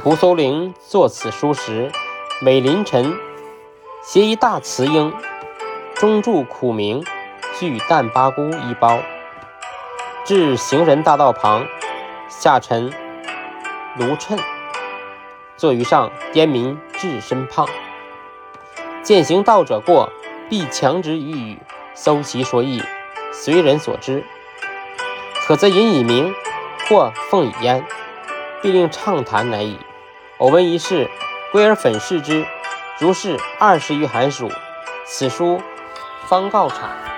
蒲松龄作此书时，每凌晨携一大瓷缨，中注苦名，具淡巴姑一包，至行人大道旁，下陈炉秤，坐于上，颠名至身胖。见行道者过，必强之于语，搜其说意，随人所知。可则引以名，或奉以焉，必令畅谈乃矣。偶闻一事，归而粉饰之，如是二十余寒暑，此书方告产。